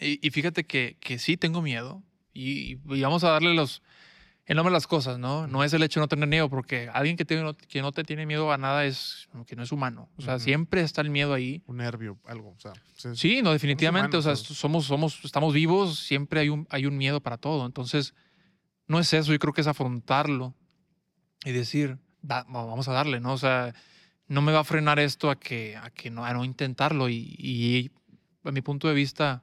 Y, y fíjate que, que sí tengo miedo y, y vamos a darle los, el nombre de las cosas, ¿no? No es el hecho de no tener miedo, porque alguien que, tiene, que no te tiene miedo a nada es que no es humano. O sea, siempre está el miedo ahí. Un nervio, algo. O sea, sí, Sí, no, definitivamente. o sea, todos. somos, somos, estamos vivos, siempre hay un, hay un miedo para todo. Entonces, no es eso, yo creo que es afrontarlo y decir, "Va- va- vamos a darle, ¿no? O sea, no me va a frenar esto a que, a que no, a no intentarlo. Y, y a mi punto de vista,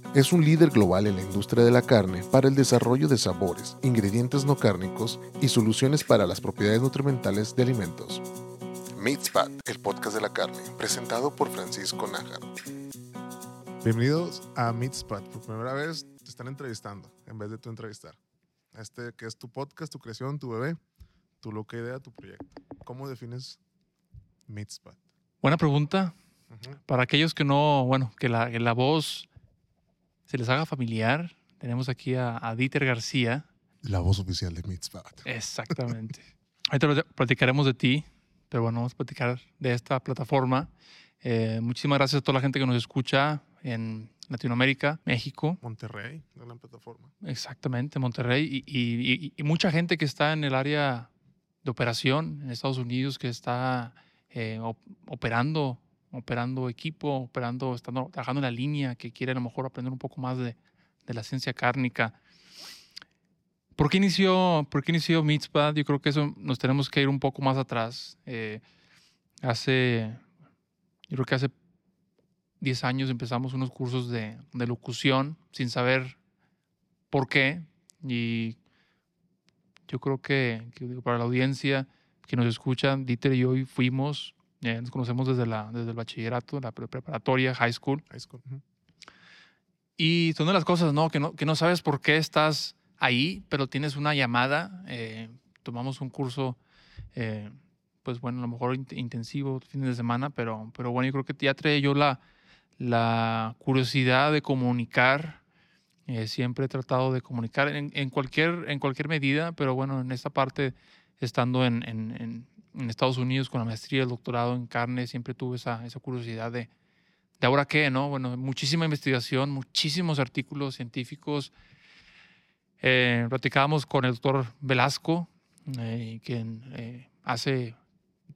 es un líder global en la industria de la carne para el desarrollo de sabores, ingredientes no cárnicos y soluciones para las propiedades nutrimentales de alimentos. Meatspad, el podcast de la carne, presentado por Francisco Nájaro. Bienvenidos a Meatspot. Por primera vez te están entrevistando en vez de tú entrevistar. Este que es tu podcast, tu creación, tu bebé, tu loca idea, tu proyecto. ¿Cómo defines Meatspot? Buena pregunta. Para aquellos que no, bueno, que la, que la voz se les haga familiar, tenemos aquí a, a Dieter García. La voz oficial de Meatspot. Exactamente. Ahorita plat- platicaremos de ti, pero bueno, vamos a platicar de esta plataforma. Eh, muchísimas gracias a toda la gente que nos escucha en Latinoamérica, México, Monterrey, la plataforma. exactamente, Monterrey, y, y- y- y mucha gente que está en el área de operación en Estados Unidos, que está eh, op- operando, operando equipo, operando, estando, trabajando en la línea, que quiere a lo mejor aprender un poco más de, de la ciencia cárnica. ¿Por qué inició, por qué inició Meatspad? Yo creo que eso nos tenemos que ir un poco más atrás. Eh, hace, yo creo que hace 10 años empezamos unos cursos de, de locución sin saber por qué. Y yo creo que, que para la audiencia que nos escucha, Dieter y yo fuimos, eh, nos conocemos desde, la, desde el bachillerato, la pre- preparatoria, high school. High school. Ujú. Y son de las cosas, ¿no? Que, no, que no sabes por qué estás ahí, pero tienes una llamada. eh, tomamos un curso, eh, pues bueno, a lo mejor int- intensivo, fines de semana, pero, pero bueno, yo creo que ya traía yo la, la curiosidad de comunicar. eh, siempre he tratado de comunicar en, en cualquier, en cualquier medida, pero bueno, en esta parte, estando en, en- en- en Estados Unidos con la maestría, el doctorado en carne, siempre tuve esa, esa curiosidad de, de ahora qué, ¿no? Bueno, muchísima investigación, muchísimos artículos científicos. Eh, platicábamos con el doctor Velasco, eh, que eh, hace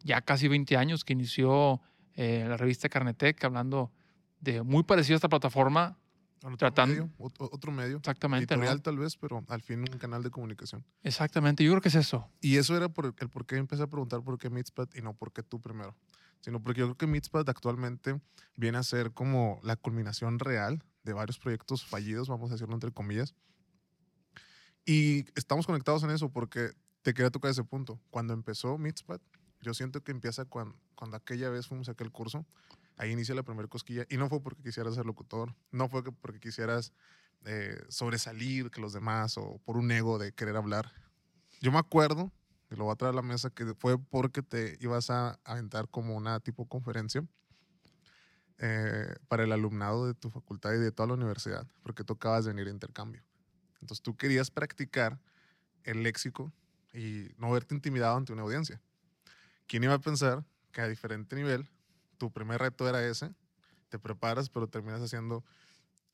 ya casi 20 años que inició eh, la revista Carnetec, hablando de muy parecido a esta plataforma, Otro Tratando- medio, ot- otro medio. exactamente. ¿no? Editorial tal vez, pero al fin un canal de comunicación. Exactamente, yo creo que es eso. Y eso era por el por qué empecé a preguntar por qué Meatspad y no por qué tú primero. Sino porque yo creo que Meatspad actualmente viene a ser como la culminación real de varios proyectos fallidos, vamos a decirlo entre comillas. Y estamos conectados en eso porque te quería tocar ese punto. Cuando empezó Meatspad, yo siento que empieza cuando, cuando aquella vez fuimos a aquel curso. Ahí inicia la primera cosquilla. Y no fue porque quisieras ser locutor, no fue que porque quisieras eh, sobresalir que los demás o por un ego de querer hablar. Yo me acuerdo, y lo voy a traer a la mesa, que fue porque te ibas a aventar como una tipo conferencia eh, para el alumnado de tu facultad y de toda la universidad, porque de venir a intercambio. Entonces tú querías practicar el léxico y no verte intimidado ante una audiencia. ¿Quién iba a pensar que a diferente nivel tu primer reto era ese? Te preparas, pero terminas haciendo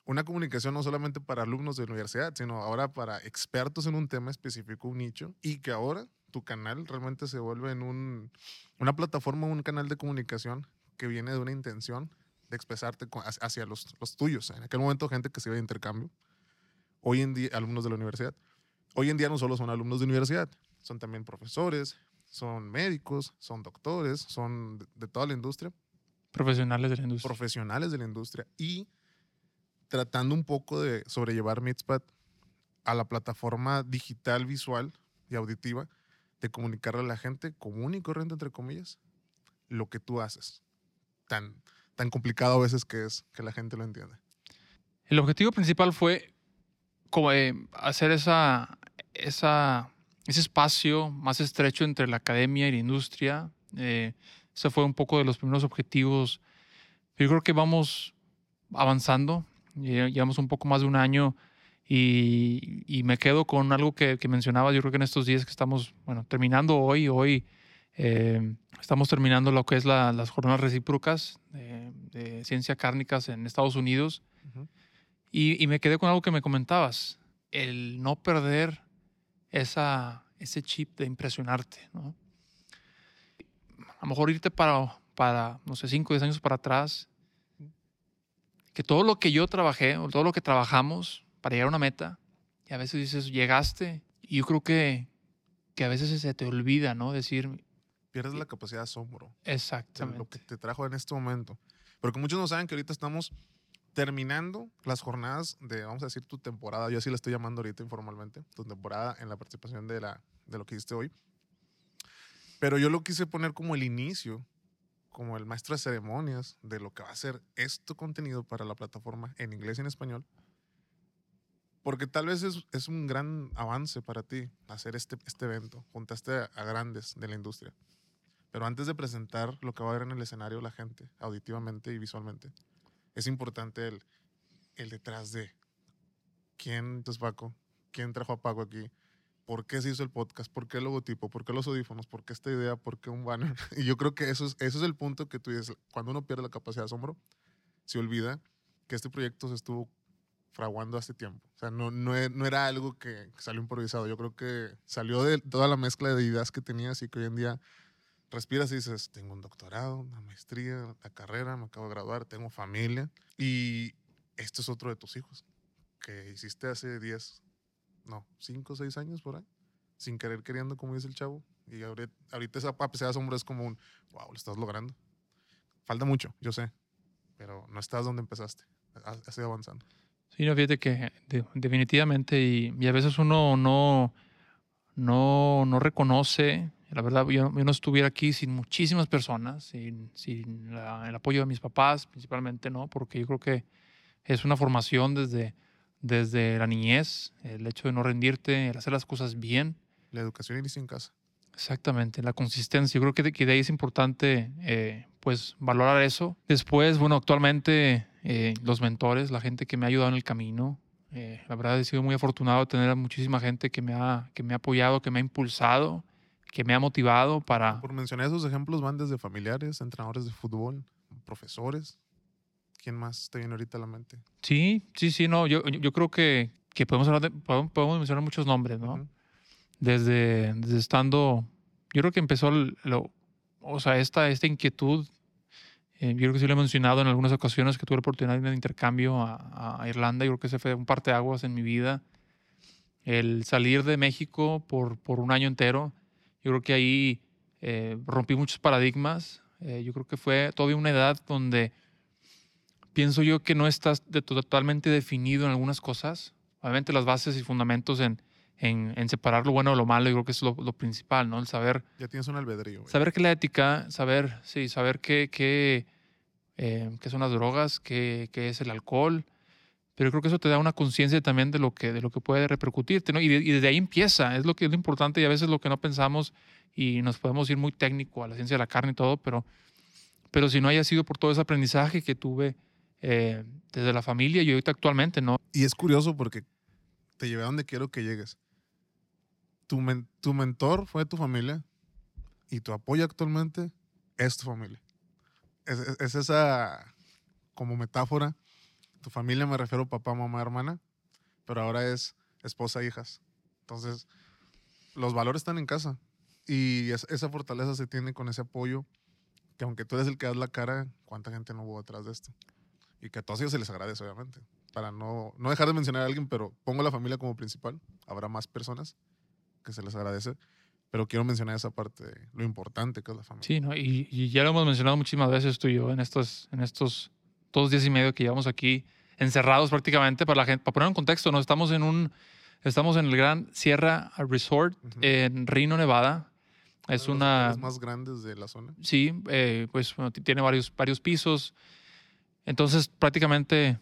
una comunicación no solamente para alumnos de la universidad, sino ahora para expertos en un tema específico, un nicho, y que ahora tu canal realmente se vuelve en un, una plataforma, un canal de comunicación que viene de una intención de expresarte hacia los, los tuyos. En aquel momento, gente que se iba de intercambio. Hoy en día, alumnos de la universidad. Hoy en día no solo son alumnos de universidad, son también profesores, son médicos, son doctores, son de, de toda la industria Profesionales de la industria. profesionales de la industria y tratando un poco de sobrellevar Meetspad a la plataforma digital, visual y auditiva de comunicarle a la gente común y corriente, entre comillas, lo que tú haces. Tan, tan complicado a veces que es que la gente lo entienda. El objetivo principal fue como, eh, hacer esa, esa, ese espacio más estrecho entre la academia y la industria. Eh, ese fue un poco de los primeros objetivos. Yo creo que vamos avanzando. Lle- Llevamos un poco más de un año y, y me quedo con algo que, que mencionaba. Yo creo que en estos días que estamos, bueno, terminando hoy, hoy eh, estamos terminando lo que es la- las jornadas recíprocas de, de ciencia cárnicas en Estados Unidos. Y, y me quedé con algo que me comentabas, el no perder esa, ese chip de impresionarte, ¿no? A lo mejor irte para, para, no sé, 5 o 10 años para atrás, que todo lo que yo trabajé, o todo lo que trabajamos para llegar a una meta, y a veces dices, llegaste, y yo creo que, que a veces se te olvida, ¿no? Decir, Pierdes la capacidad de asombro. de lo que exactamente. te trajo en este momento. Porque muchos no saben que ahorita estamos terminando las jornadas de, vamos a decir, tu temporada. Yo así la estoy llamando ahorita informalmente, tu temporada en la participación de, la, de lo que hiciste hoy. Pero yo lo quise poner como el inicio, como el maestro de ceremonias de lo que va a ser este contenido para la plataforma en inglés y en español. Porque tal vez es, es un gran avance para ti hacer este, este evento. Juntaste a- grandes de la industria. Pero antes de presentar lo que va a ver en el escenario la gente, auditivamente y visualmente, es importante el, el detrás de quién, entonces Paco, quién trajo a Paco aquí, por qué se hizo el podcast, por qué el logotipo, por qué los audífonos, por qué esta idea, por qué un banner. Y yo creo que eso es, eso es el punto que tú dices, cuando uno pierde la capacidad de asombro, se olvida que este proyecto se estuvo fraguando hace tiempo. O sea, no, no, e- no era algo que salió improvisado. Yo creo que salió de toda la mezcla de ideas que tenías y que hoy en día respiras y dices, tengo un doctorado, una maestría, la carrera, me acabo de graduar, tengo familia. Y esto es otro de tus hijos, que hiciste hace 10, no, 5 o 6 años por ahí, sin querer queriendo, como dice el chavo. Y ahorita, ahorita esa capacidad de asombro es como un, wow, lo estás logrando. Falta mucho, yo sé, pero no estás donde empezaste, has, ido avanzando. Sí, no, fíjate que de- definitivamente y, a veces uno no, no, no reconoce, la verdad, yo, yo no estuviera aquí sin muchísimas personas, sin, sin el apoyo de mis papás principalmente, ¿no? Porque yo creo que es una formación desde, desde la niñez, el hecho de no rendirte, el hacer las cosas bien. La educación inicia en casa. Exactamente, la consistencia. Yo creo que de, que de ahí es importante, eh, pues, valorar eso. Después, bueno, actualmente eh, los mentores, la gente que me ha ayudado en el camino. eh, la verdad he sido muy afortunado de tener a muchísima gente que me, ha, que me ha apoyado, que me ha impulsado, que me ha motivado para... Por mencionar esos ejemplos van desde familiares, entrenadores de fútbol, profesores. ¿Quién más te viene ahorita a la mente? Sí, sí, sí, no, yo, yo creo que, que podemos, hablar de- podemos, podemos mencionar muchos nombres, ¿no? Ujú. desde, desde estando, yo creo que empezó, el- lo, o sea, esta, esta inquietud, eh, yo creo que sí lo he mencionado en algunas ocasiones que tuve la oportunidad de ir de intercambio a, a Irlanda, yo creo que ese fue un parteaguas en mi vida, el salir de México por, por un año entero, yo creo que ahí eh, rompí muchos paradigmas, eh, yo creo que fue todavía una edad donde pienso yo que no estás de- totalmente definido en algunas cosas, obviamente las bases y fundamentos en, en, en separar lo bueno de lo malo, yo creo que es lo, lo principal, ¿no? El saber, Ya tienes un albedrío. güey. saber que la ética, saber, sí, saber qué, qué, eh, qué son las drogas, qué, qué es el alcohol, pero yo creo que eso te da una conciencia también de lo que, de lo que puede repercutirte, ¿no? Y, de- y desde ahí empieza, es lo que es lo importante y a veces lo que no pensamos y nos podemos ir muy técnico a la ciencia de la carne y todo, pero, pero si no haya sido por todo ese aprendizaje que tuve eh, desde la familia y ahorita actualmente, ¿no? Y es curioso porque te llevé a donde quiero que llegues. Tu, men- tu mentor fue tu familia y tu apoyo actualmente es tu familia. Es, es- es esa como metáfora. Tu familia me refiero papá, mamá, hermana, pero ahora es esposa, hijas. Entonces, los valores están en casa y es- esa fortaleza se tiene con ese apoyo que aunque tú eres el que das la cara, ¿cuánta gente no hubo detrás de esto? Y que a todos ellos se les agradece, obviamente para no, no dejar de mencionar a alguien, pero pongo la familia como principal. Habrá más personas que se les agradece, pero quiero mencionar esa parte de lo importante que es la familia. Sí, ¿no? Y, y ya lo hemos mencionado muchísimas veces tú y yo en estos, en estos dos días y medio que llevamos aquí encerrados prácticamente para la gente, para poner en contexto, ¿no? Estamos en un, estamos en el Gran Sierra Resort Ujú. en Reno, Nevada. Es Uno de una, hoteles más grandes de la zona. sí, eh, pues bueno, tiene varios, varios pisos. Entonces prácticamente,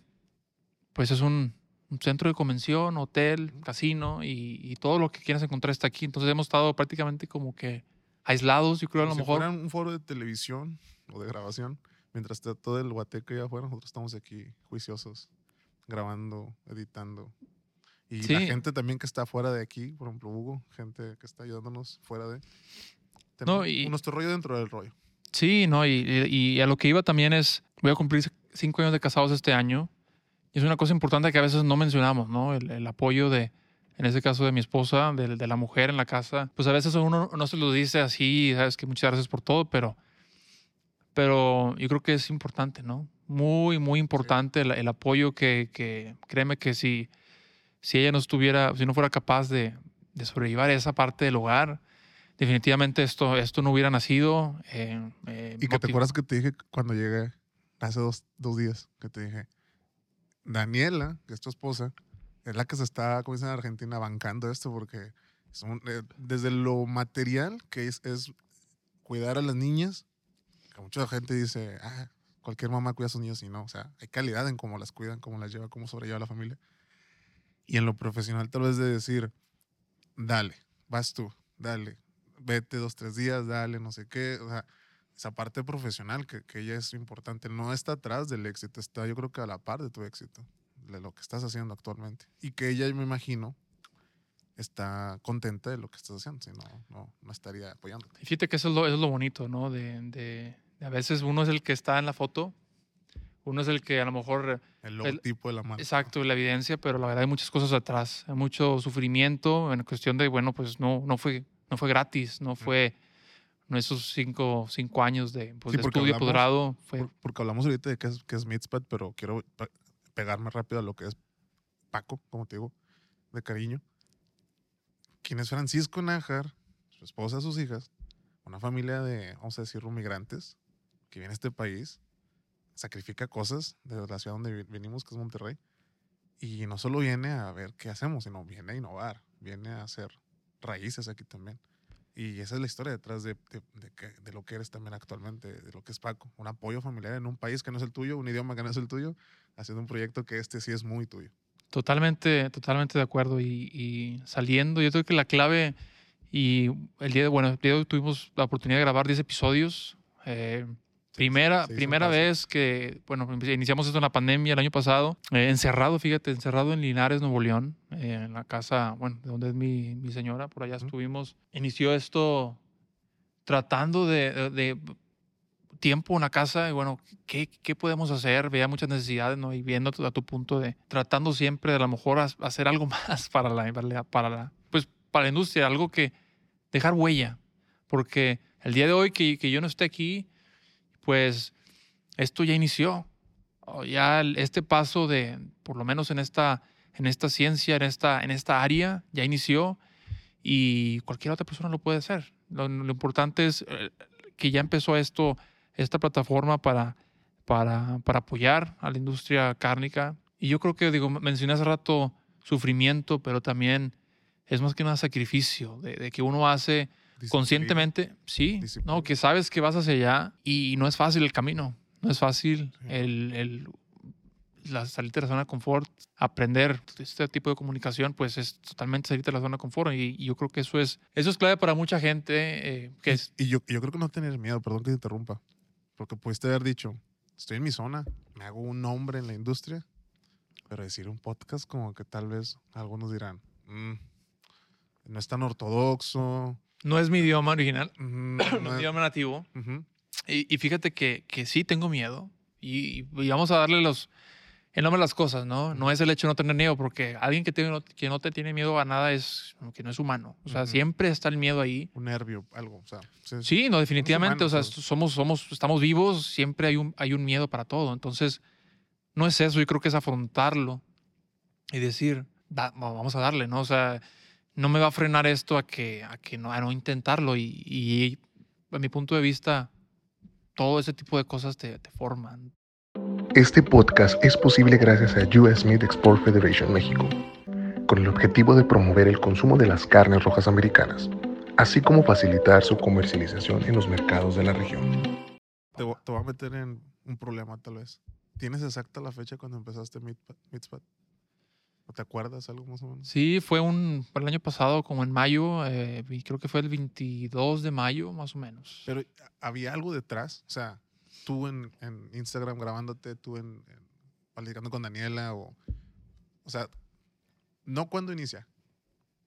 pues es un, un centro de convención, hotel, casino y, y todo lo que quieras encontrar está aquí. Entonces hemos estado prácticamente como que aislados, yo creo a lo si mejor. fuera un foro de televisión o de grabación, mientras está todo el guateque allá afuera, nosotros estamos aquí juiciosos, grabando, editando. Y la gente también que está fuera de aquí, por ejemplo, Hugo, gente que está ayudándonos fuera de. No, y- nuestro rollo dentro del rollo. Sí, no, y, y- y a lo que iba también es, voy a cumplir cinco años de casados este año. Y es una cosa importante que a veces no mencionamos, ¿no? El, el apoyo de, en este caso de mi esposa, de, de la mujer en la casa. Pues a veces uno no se lo dice así, sabes que muchas gracias por todo, pero, pero yo creo que es importante, ¿no? Muy, muy importante el, el apoyo que, que, créeme que si, si ella no estuviera, si no fuera capaz de, de sobrellevar esa parte del hogar, definitivamente esto, esto no hubiera nacido. eh, eh, Y que te acuerdas que te dije cuando llegué hace dos, dos días, que te dije, Daniela, que es tu esposa, es la que se está, como en Argentina, bancando esto porque eh, desde lo material, que es, es cuidar a las niñas, que mucha gente dice, ah, cualquier mamá cuida a sus niños y no, o sea, hay calidad en cómo las cuidan, cómo las lleva, cómo sobrelleva la familia. Y en lo profesional tal vez de decir, dale, vas tú, dale, vete dos, tres días, dale, no sé qué, o sea, esa parte profesional que, que ella es importante, no está atrás del éxito, está yo creo que a la par de tu éxito, de lo que estás haciendo actualmente. Y que ella, me imagino, está contenta de lo que estás haciendo, si no, no, no estaría apoyándote. Y Fíjate que eso es lo, eso es lo bonito, ¿no? De, de- de a veces uno es el que está en la foto, uno es el que a lo mejor, El logotipo de la marca. exacto, la evidencia, pero la verdad hay muchas cosas atrás, hay mucho sufrimiento en cuestión de, bueno, pues no, no, fue, no fue gratis, no fue, esos cinco, cinco años de, pues, Sí, de estudio, hablamos- posgrado, fue, Por- porque hablamos ahorita de qué es, qué es Mitzpat, pero quiero pe- pegarme rápido a lo que es Paco, como te digo, de cariño. Quien es Francisco Nájar, su esposa, sus hijas, una familia de, vamos a decirlo, migrantes, que viene a este país, sacrifica cosas de la ciudad donde venimos, que es Monterrey, y no solo viene a ver qué hacemos, sino viene a innovar, viene a hacer raíces aquí también. Y esa es la historia detrás de, de- de de lo que eres también actualmente, de lo que es Paco. Un apoyo familiar en un país que no es el tuyo, un idioma que no es el tuyo, haciendo un proyecto que este sí es muy tuyo. Totalmente, totalmente de acuerdo. Y, y saliendo, yo creo que la clave, y el día de, bueno, el día de hoy tuvimos la oportunidad de grabar 10 episodios. eh, primera hizo primera vez que, bueno, iniciamos esto en la pandemia el año pasado, eh, encerrado, fíjate, encerrado en Linares, Nuevo León, eh, en la casa, bueno, de donde es mi, mi señora, por allá Ujú. estuvimos. Inició esto tratando de, de- de tiempo en la casa y bueno, ¿qué, qué podemos hacer? Veía muchas necesidades, ¿no? Y viendo a tu punto de tratando siempre de a lo mejor ha- hacer algo más para la, para la, para la- pues, para la industria, algo que dejar huella. Porque el día de hoy que, que yo no esté aquí, pues esto ya inició. Ya este paso de, por lo menos en esta, en esta ciencia, en esta, en esta área, ya inició y cualquier otra persona lo puede hacer. Lo, importante es eh, que ya empezó esto, esta plataforma para, para, para apoyar a la industria cárnica. Y yo creo que, digo, mencioné hace rato sufrimiento, pero también es más que nada sacrificio, de que uno hace Disciplina. conscientemente, sí, Disciplina. no, que sabes que vas hacia allá y no es fácil el camino, no es fácil Sí. el, el la salirte de la zona de confort, aprender este tipo de comunicación, pues es totalmente salirte de la zona de confort y, y yo creo que eso es eso es clave para mucha gente eh, que es Y yo, yo creo que no tener miedo, perdón que te interrumpa, porque pudiste haber dicho, estoy en mi zona, me hago un nombre en la industria, pero decir un podcast como que tal vez algunos dirán, "Mm, no es tan ortodoxo. No es mi idioma original, no es mi idioma nativo ujú". y, y fíjate que, que sí tengo miedo y, y vamos a darle los el nombre a las cosas, ¿no? No es el hecho de no tener miedo, porque alguien que, tiene, que no te tiene miedo a nada es que no es humano. O sea, siempre está el miedo ahí. Un nervio, algo, o sea. sí, Sí, no, definitivamente. o sea, somos, somos, estamos vivos, siempre hay un, hay un miedo para todo. Entonces, no es eso, yo creo que es afrontarlo y decir, "Va- vamos a darle, ¿no? O sea, no me va a frenar esto a que, a que no, a no intentarlo. Y, y a mi punto de vista, todo ese tipo de cosas te, te forman. Este podcast es posible gracias a US Meat Export Federation México, con el objetivo de promover el consumo de las carnes rojas americanas, así como facilitar su comercialización en los mercados de la región. Te, voy a meter en un problema tal vez. ¿Tienes exacta la fecha cuando empezaste Meat- Meatspat? ¿Te acuerdas algo más o menos? Sí, fue un fue el año pasado, como en mayo, eh, y creo que fue el 22 de mayo, más o menos. Pero había algo detrás, o sea, tú en, en Instagram grabándote, tú en, en platicando con Daniela, o, o sea, no cuando inicia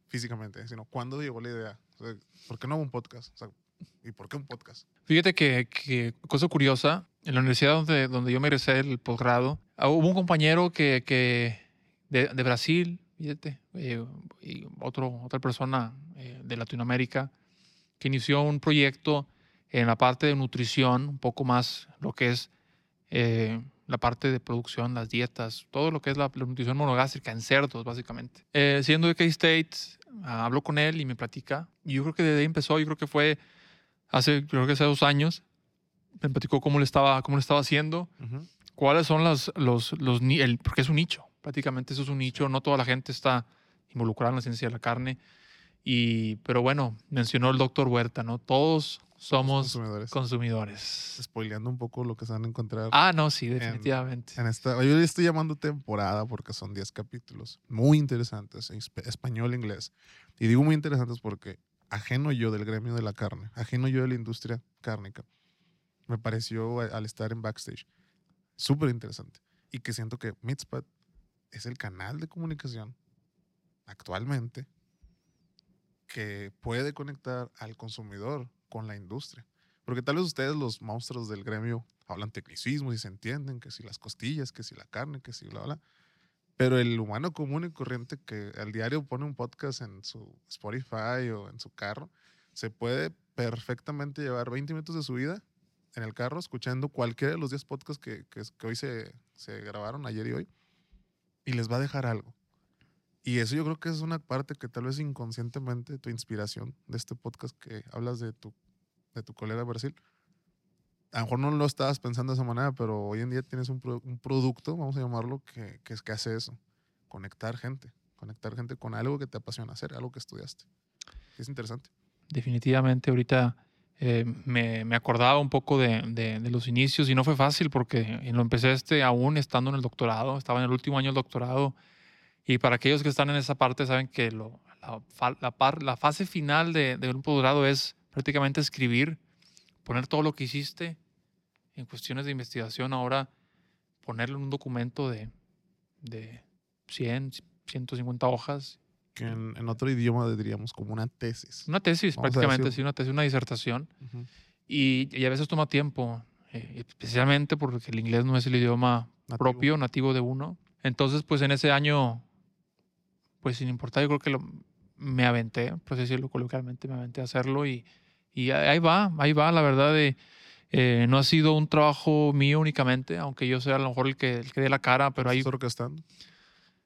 físicamente, sino cuándo llegó la idea. O sea, ¿Por qué no un podcast? O sea, ¿Y por qué un podcast? Fíjate que, que, cosa curiosa, en la universidad donde, donde yo me egresé el posgrado, ah, hubo un compañero que, que de, de Brasil, fíjate, eh, y otro, otra persona eh, de Latinoamérica, que inició un proyecto en la parte de nutrición, un poco más lo que es eh, la parte de producción, las dietas, todo lo que es la, la nutrición monogástrica en cerdos, básicamente. Eh, siendo de K-State, ah, hablo con él y me platica. Y yo creo que desde ahí empezó, yo creo que fue hace, creo que hace dos años, me platicó cómo le estaba, cómo le estaba haciendo, Uh -huh. cuáles son las, los, los, el, porque es un nicho, prácticamente eso es un nicho, no toda la gente está involucrada en la ciencia de la carne. Y, pero bueno, mencionó el doctor Huerta, ¿no? Todos somos consumidores. consumidores. Spoileando un poco lo que se van a encontrar Ah, no, sí, definitivamente. en esta. Yo le estoy llamando temporada porque son 10 capítulos muy interesantes, en esp- español e inglés. Y digo muy interesantes porque ajeno yo del gremio de la carne, ajeno yo de la industria cárnica, me pareció al estar en backstage súper interesante. Y que siento que Meatspot es el canal de comunicación actualmente que puede conectar al consumidor con la industria. Porque tal vez ustedes, los monstruos del gremio, hablan tecnicismos y se entienden que si las costillas, que si la carne, que si bla, bla. Pero el humano común y corriente que al diario pone un podcast en su Spotify o en su carro, se puede perfectamente llevar 20 minutos de su vida en el carro escuchando cualquiera de los 10 podcasts que, que, que hoy se, se grabaron, ayer y hoy, y les va a dejar algo. Y eso yo creo que es una parte que tal vez inconscientemente tu inspiración de este podcast que hablas de tu, de tu colega Brasil, a lo mejor no lo estabas pensando de esa manera, pero hoy en día tienes un, un producto, vamos a llamarlo, que, que, es, que hace eso, conectar gente, conectar gente con algo que te apasiona hacer, algo que estudiaste. Es interesante. Definitivamente, ahorita eh, me, acordaba un poco de, los inicios y no fue fácil porque lo empecé este aún estando en el doctorado, estaba en el último año del doctorado. Y para aquellos que están en esa parte saben que la fase final de, de un posgrado es prácticamente escribir, poner todo lo que hiciste en cuestiones de investigación, ahora ponerlo en un documento de, de 100, 150 hojas Que en, en otro idioma diríamos como una tesis. una tesis, Vamos a prácticamente, sí, una tesis, una disertación. Ujú. Y, y a veces toma tiempo, eh, especialmente porque el inglés no es el idioma Nativo. propio, nativo de uno. Entonces, pues en ese año, pues sin importar, yo creo que lo, me aventé, por así decirlo coloquialmente, me aventé a hacerlo y, y ahí ahí va, ahí va, la verdad. De, eh, no ha sido un trabajo mío únicamente, aunque yo sea a lo mejor el que, el que dé la cara, pero ahí ¿Estás orquestando?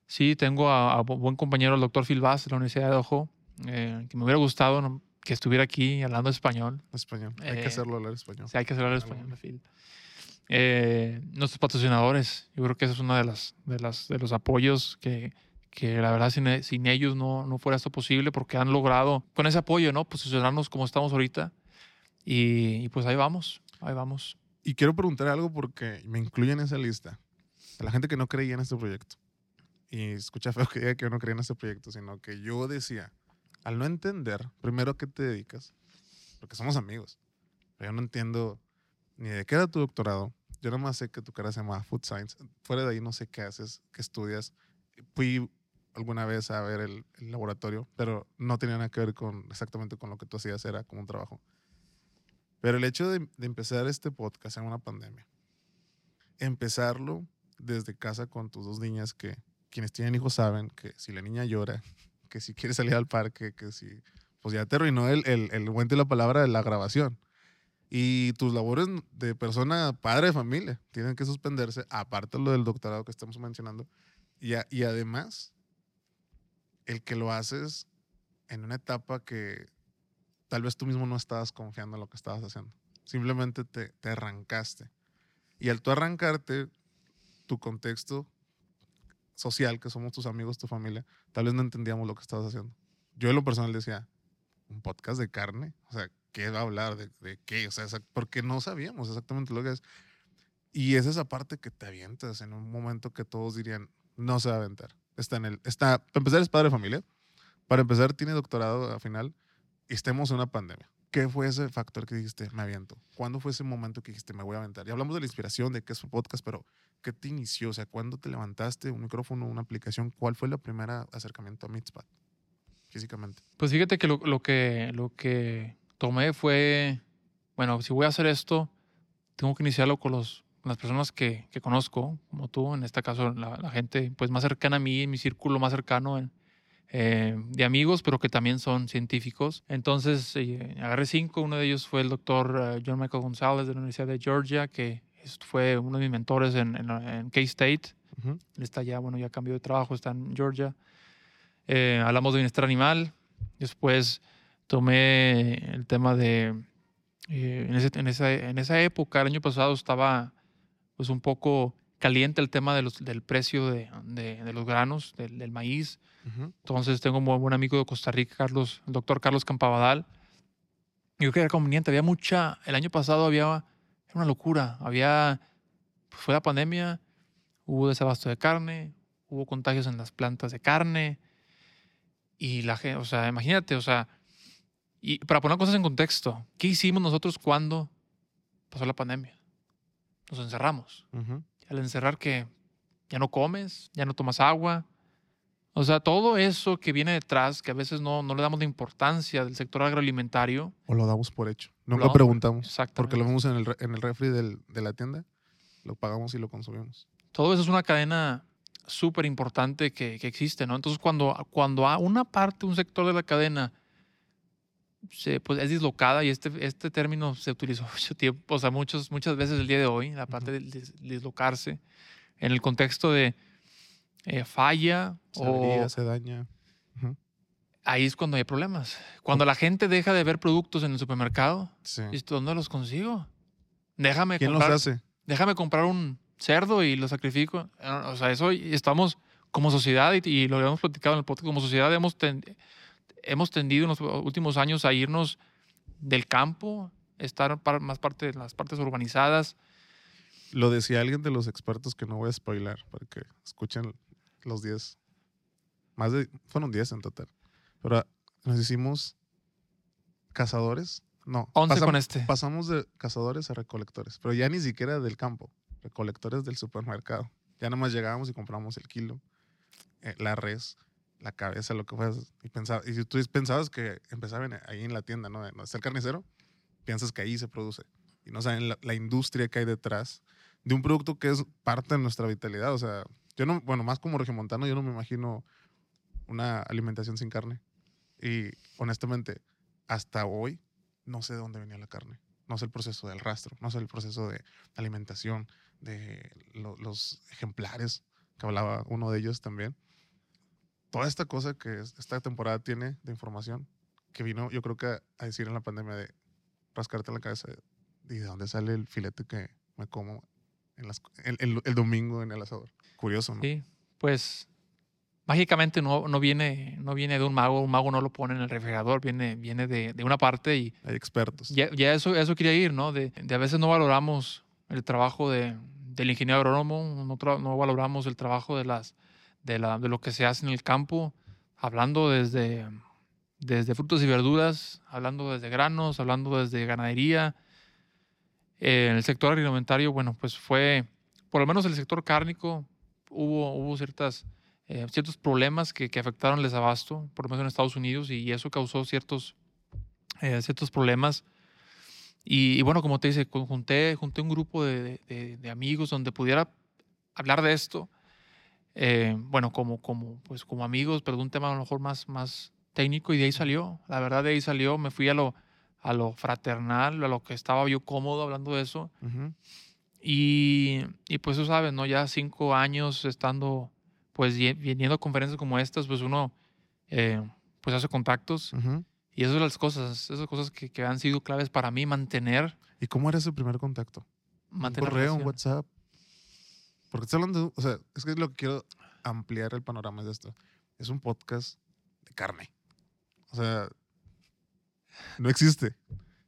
Sí, tengo a, a bu- buen compañero, el doctor Phil Bass de la Universidad de Ojo, eh, que me hubiera gustado ¿no? que estuviera aquí hablando español. Español. Hay Eh, que hacerlo hablar español. Sea, hay que hacer el Algo. español, Phil. Eh, nuestros patrocinadores, yo creo que ese es uno de, las, de, las, de los apoyos que, que la verdad sin, e- sin ellos no, no fuera esto posible porque han logrado con ese apoyo, ¿no? Posicionarnos como estamos ahorita. Y, y pues ahí vamos, ahí vamos. Y quiero preguntar algo porque me incluye en esa lista. A la gente que no creía en este proyecto. Y escucha feo que diga que yo no creía en este proyecto, sino que yo decía, al no entender, primero a qué te dedicas, porque somos amigos, pero yo no entiendo ni de qué era tu doctorado. Yo nada más sé que tu carrera se llama Food Science. Fuera de ahí no sé qué haces, qué estudias. Fui alguna vez a ver el, el laboratorio, pero no tenía nada que ver con exactamente con lo que tú hacías, era como un trabajo. Pero el hecho de, de empezar este podcast en una pandemia, empezarlo desde casa con tus dos niñas que quienes tienen hijos saben que si la niña llora, que si quiere salir al parque, que si, pues ya te arruinó el, el, el buen de la palabra de la grabación. Y tus labores de persona, padre de familia, tienen que suspenderse, aparte de lo del doctorado que estamos mencionando. Y, a- y además, el que lo haces en una etapa que tal vez tú mismo no estabas confiando en lo que estabas haciendo. Simplemente te, te arrancaste. Y al tú arrancarte, tu contexto social, que somos tus amigos, tu familia, tal vez no entendíamos lo que estabas haciendo. Yo en lo personal decía, un podcast de carne, o sea, ¿qué va a hablar? ¿De, de qué? O sea, porque no sabíamos exactamente lo que es. Y es esa parte que te avientas en un momento que todos dirían, no se va a aventar. está en el, está, para empezar es padre de familia, para empezar tiene doctorado al final y estemos en una pandemia. ¿Qué fue ese factor que dijiste, me aviento? ¿Cuándo fue ese momento que dijiste, me voy a aventar? Y hablamos de la inspiración, de qué es su podcast, pero ¿qué te inició? O sea, ¿cuándo te levantaste? ¿Un micrófono, una aplicación? ¿Cuál fue el primer acercamiento a Meetspot físicamente? Pues fíjate que lo, lo que lo que tomé fue, bueno, si voy a hacer esto, tengo que iniciarlo con los las personas que, que, conozco, como tú, en este caso la, la, gente pues más cercana a mí, mi círculo más cercano en, eh, de amigos, pero que también son científicos. Entonces eh, agarré cinco, uno de ellos fue el doctor eh, John Michael González de la Universidad de Georgia, que fue uno de mis mentores en, en, K-State. Él está ya, bueno, ya cambió de trabajo, está en Georgia. hablamos de bienestar animal. Después tomé el tema de... En, ese, en, esa, en esa época, el año pasado, estaba pues un poco caliente el tema de los, del precio de, de, los granos, del, maíz. Entonces tengo un buen amigo de Costa Rica, Carlos, el doctor Carlos Campabadal. Y yo creo que era conveniente. Había mucha, el año pasado había, era una locura. Había, pues fue la pandemia, hubo desabasto de carne, hubo contagios en las plantas de carne. Y la gente, o sea, imagínate, o sea, y para poner cosas en contexto, ¿qué hicimos nosotros cuando pasó la pandemia? nos encerramos. Al encerrar que ya no comes, ya no tomas agua. O sea, todo eso que viene detrás, que a veces no, no le damos la importancia del sector agroalimentario. O lo damos por hecho. No lo preguntamos. Porque lo vemos en el, en el refri del, de la tienda, lo pagamos y lo consumimos. Todo eso es una cadena súper importante que, que, existe, ¿no? Entonces, cuando, cuando a una parte, un sector de la cadena se, pues, es dislocada y este, este término se utilizó mucho tiempo, o sea, muchos, muchas veces el día de hoy, la parte de dislocarse, en el contexto de eh, falla se o... se daña. Ahí es cuando hay problemas. Cuando la gente deja de ver productos en el supermercado, sí. ¿dónde los consigo? Déjame ¿Quién comprar, los hace? Déjame comprar un cerdo y lo sacrifico. O sea, eso estamos como sociedad, y, y lo habíamos platicado en el podcast, como sociedad hemos hemos tendido en los últimos años a irnos del campo, estar más parte de las partes urbanizadas. Lo decía alguien de los expertos que no voy a spoiler para que escuchen los 10. Más de, fueron 10 en total. Pero nos hicimos cazadores. No, 11 con este. Pasamos de cazadores a recolectores, pero ya ni siquiera del campo, recolectores del supermercado. Ya nada más llegábamos y compramos el kilo, eh, la res, la cabeza, lo que fuera. Y, pensaba, y tú pensabas que empezaba ahí en la tienda, ¿no? De ser carnicero, piensas que ahí se produce. Y no saben la, industria que hay detrás de un producto que es parte de nuestra vitalidad. O sea, yo no, bueno, más como regiomontano, yo no me imagino una alimentación sin carne. Y honestamente, hasta hoy no sé de dónde venía la carne. No sé el proceso del rastro, no sé el proceso de alimentación, de los ejemplares, que hablaba uno de ellos también toda esta cosa que esta temporada tiene de información, que vino yo creo que a decir en la pandemia de rascarte la cabeza y de dónde sale el filete que me como en las, el, el, domingo en el asador. Curioso, ¿no? Sí, pues mágicamente no, no, viene, no viene de un mago, un mago no lo pone en el refrigerador, viene, viene de, de una parte y... Hay expertos. Ya, ya, eso, eso quería ir, ¿no? De, de, a veces no valoramos el trabajo de, del ingeniero agrónomo, no, no valoramos el trabajo de las de, lo que se hace en el campo, hablando desde, desde frutas y verduras, hablando desde granos, hablando desde ganadería. Eh, en el sector agroalimentario, bueno, pues fue, por lo menos el sector cárnico, hubo, hubo ciertas, eh, ciertos problemas que, que, afectaron el desabasto, por lo menos en Estados Unidos, y eso causó ciertos, eh, ciertos problemas. Y, bueno, como te dice, junté, junté un grupo de amigos donde pudiera hablar de esto eh, bueno, como, como, pues como amigos, pero de un tema a lo mejor más, más técnico y de ahí salió, la verdad de ahí salió, me fui a lo, a lo fraternal, a lo que estaba yo cómodo hablando de eso. y, y, pues tú sabes, ¿no? Ya cinco años estando, pues viniendo a conferencias como estas, pues uno, eh, pues hace contactos. Y esas son las cosas, esas cosas que, que, han sido claves para mí mantener. ¿Y cómo era ese primer contacto? Mantener ¿Un correo, un WhatsApp? Porque estoy hablando, o sea, es que lo que quiero ampliar el panorama de esto. Es un podcast de carne. O sea, no existe.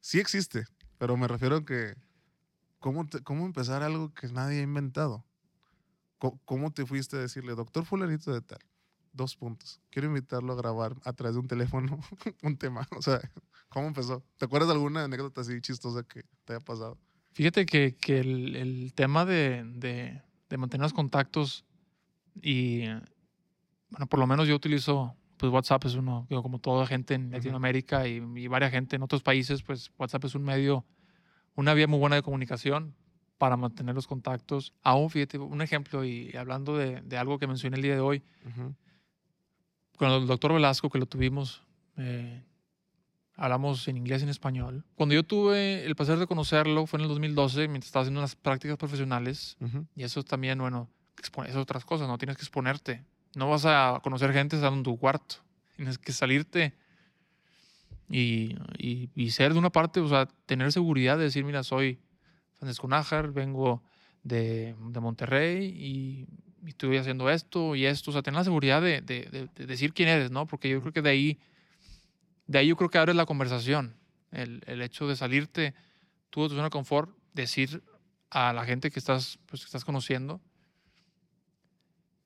Sí existe, pero me refiero a que ¿cómo, cómo empezar algo que nadie ha inventado? ¿Cómo, te fuiste a decirle, doctor fulanito de tal? dos puntos. Quiero invitarlo a grabar a través de un teléfono un tema. O sea, ¿cómo empezó? ¿Te acuerdas de alguna anécdota así chistosa que te haya pasado? Fíjate que, que el, tema de, de, de mantener los contactos y, bueno, por lo menos yo utilizo, pues WhatsApp es uno, digo, como toda gente en Ujú. Latinoamérica y, y varias gente en otros países, pues WhatsApp es un medio, una vía muy buena de comunicación para mantener los contactos. Aún, fíjate, un ejemplo, y hablando de, de algo que mencioné el día de hoy, Ujú, con el doctor Velasco, que lo tuvimos, eh, hablamos en inglés y en español. Cuando yo tuve el placer de conocerlo fue en el 2012, mientras estaba haciendo las prácticas profesionales. ujú. Y eso también, bueno, es otras cosas, no tienes que exponerte. No vas a conocer gente estando en tu cuarto. Tienes que salirte y, y, y ser de una parte, o sea, tener seguridad de decir, mira, soy Francisco Nájar, vengo de, de Monterrey y, y estoy haciendo esto y esto. O sea, tener la seguridad de- de- de decir quién eres, ¿no? Porque yo creo que de ahí, de ahí yo creo que abres la conversación. El, el hecho de salirte tú de tu zona de confort, decir a la gente que estás, pues, que estás conociendo.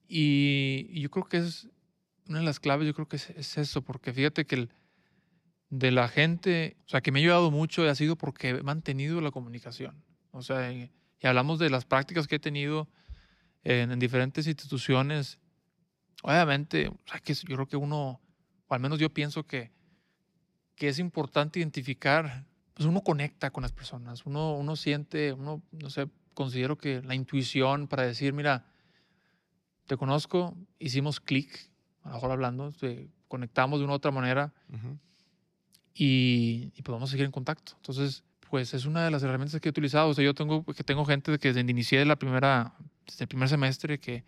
Y, y yo creo que es una de las claves, yo creo que es, es eso, porque fíjate que el, de la gente, o sea, que me ha ayudado mucho ha sido porque he mantenido la comunicación. O sea, y, y hablamos de las prácticas que he tenido en, en diferentes instituciones. Obviamente, o sea, que yo creo que uno, o al menos yo pienso que, que es importante identificar, pues uno conecta con las personas, uno, uno siente, uno, no sé, considero que la intuición para decir, mira, te conozco, hicimos clic, a lo mejor hablando, te conectamos de una u otra manera Ujú. y, y podemos seguir en contacto. Entonces, pues es una de las herramientas que he utilizado. O sea, yo tengo, que tengo gente que desde inicié la primera, desde el primer semestre que,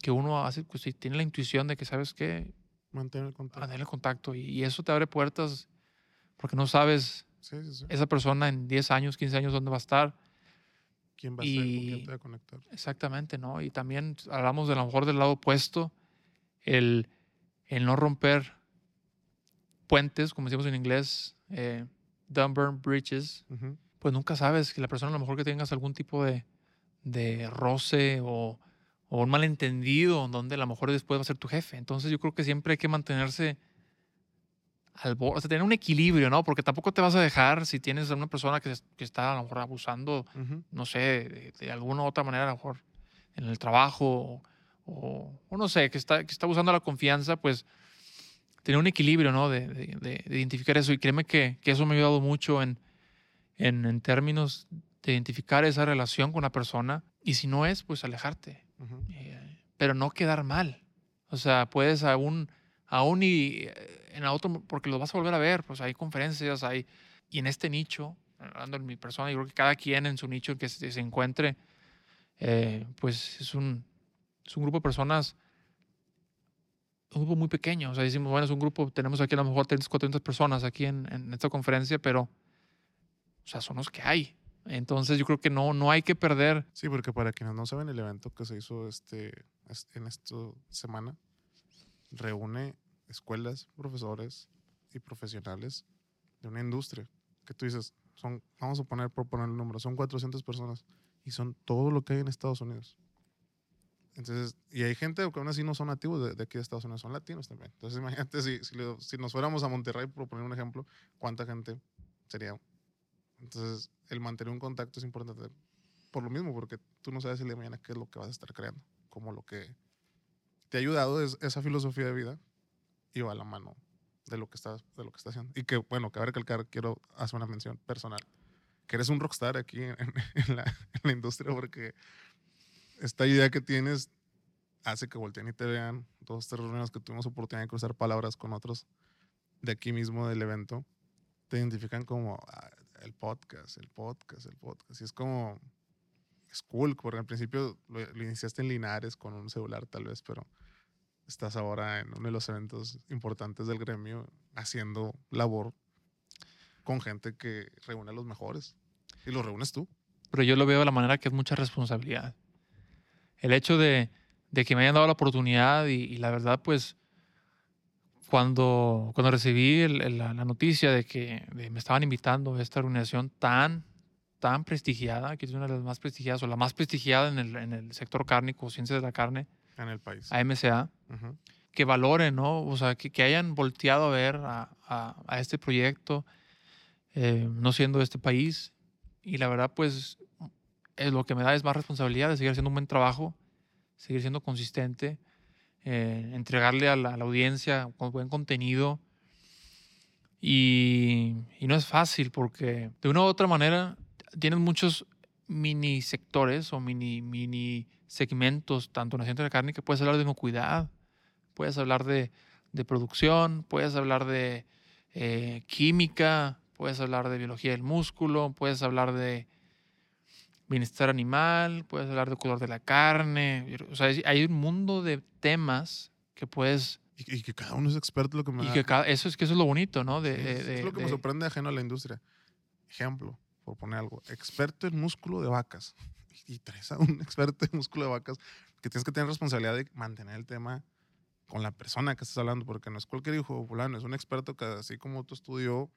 que uno hace, pues tiene la intuición de que, ¿sabes qué? Mantén el contacto. Mantener el contacto y, y eso te abre puertas porque no sabes Sí, sí, sí. esa persona en 10 años, 15 años dónde va a estar. ¿Quién va a ser? ¿Con quién y- te va a conectar? Exactamente, ¿no? Y también hablamos de a lo mejor del lado opuesto, el, el no romper puentes, como decimos en inglés, eh, don't burn bridges, Ujú. pues nunca sabes que la persona a lo mejor que tengas algún tipo de, de roce o, o un malentendido donde a lo mejor después va a ser tu jefe. Entonces yo creo que siempre hay que mantenerse al borde, o sea, tener un equilibrio, ¿no? Porque tampoco te vas a dejar si tienes a una persona que, que está a lo mejor abusando Ujú. no sé, de, de alguna u otra manera, a lo mejor en el trabajo o, o no sé, que está, que está usando la confianza, pues tener un equilibrio, ¿no? De, de- de- de identificar eso. Y créeme que, que eso me ha ayudado mucho en, en, en términos de identificar esa relación con la persona. Y si no es, pues alejarte. Ujú. Eh, pero no quedar mal. O sea, puedes aún, aún y eh, en otro, porque lo vas a volver a ver, pues hay conferencias, hay, y en este nicho, hablando en mi persona, yo creo que cada quien en su nicho que se, se encuentre, eh, pues es un, es un grupo de personas, un grupo muy pequeño. O sea, decimos, bueno, es un grupo, tenemos aquí a lo mejor 300, 400 personas aquí en, en esta conferencia, pero, o sea, son los que hay. Entonces yo creo que no, no hay que perder Sí, porque para quienes no saben, el evento que se hizo este, es- en esta semana reúne escuelas, profesores y profesionales de una industria que tú dices, son, vamos a poner por poner el número, son 400 personas y son todo lo que hay en Estados Unidos. Entonces, y hay gente que aún así no son nativos de, de aquí de Estados Unidos, son latinos también. Entonces, imagínate si, si, si nos fuéramos a Monterrey, por poner un ejemplo, ¿cuánta gente sería? Entonces, el mantener un contacto es importante por lo mismo, porque tú no sabes el día de mañana qué es lo que vas a estar creando. Como lo que te ha ayudado es esa filosofía de vida y va a la mano de lo que estás, de lo que estás haciendo. Y que, bueno, cabe recalcar, quiero hacer una mención personal, que eres un rockstar aquí en, la, industria porque esta idea que tienes hace que volteen y te vean. Dos, tres reuniones que tuvimos oportunidad de cruzar palabras con otros de aquí mismo del evento, te identifican como "Ah, el podcast, el podcast, el podcast. Y es como, es cool, porque al principio lo, lo iniciaste en Linares con un celular tal vez, pero estás ahora en uno de los eventos importantes del gremio haciendo labor con gente que reúne a los mejores. Y los reúnes tú. pero yo lo veo de la manera que es mucha responsabilidad. El hecho de, de que me hayan dado la oportunidad y la verdad, pues, cuando, cuando recibí el- el- la, la noticia de que de- me estaban invitando a esta reunión tan, tan prestigiada, que es una de las más prestigiadas o la más prestigiada en el, en el sector cárnico, ciencias de la carne, En el país. AMCA, Ujú. que valoren, ¿no? O sea, que, que hayan volteado a ver a, a- a este proyecto, eh, no siendo de este país. Y la verdad, pues, es lo que me da es más responsabilidad de seguir haciendo un buen trabajo, seguir siendo consistente, eh, entregarle a la, a la audiencia buen contenido. Y, y no es fácil porque de una u otra manera tienes muchos mini sectores o mini, mini segmentos, tanto en la ciencia de la carne, que puedes hablar de inocuidad, puedes hablar de, de producción, puedes hablar de eh, química, puedes hablar de biología del músculo, puedes hablar de bienestar animal, puedes hablar de color de la carne. O sea, hay- un mundo de temas que puedes... Y, y que cada uno es experto en lo que me Y da- que cada- eso es que eso es lo bonito, ¿no? De, Sí, de- es lo que me de- sorprende ajeno a la industria. Ejemplo, por poner algo, experto en músculo de vacas. Y, y traes a un experto en músculo de vacas que tienes que tener responsabilidad de mantener el tema con la persona que estás hablando, porque no es cualquier hijo fulano, es un experto que así como tú estudió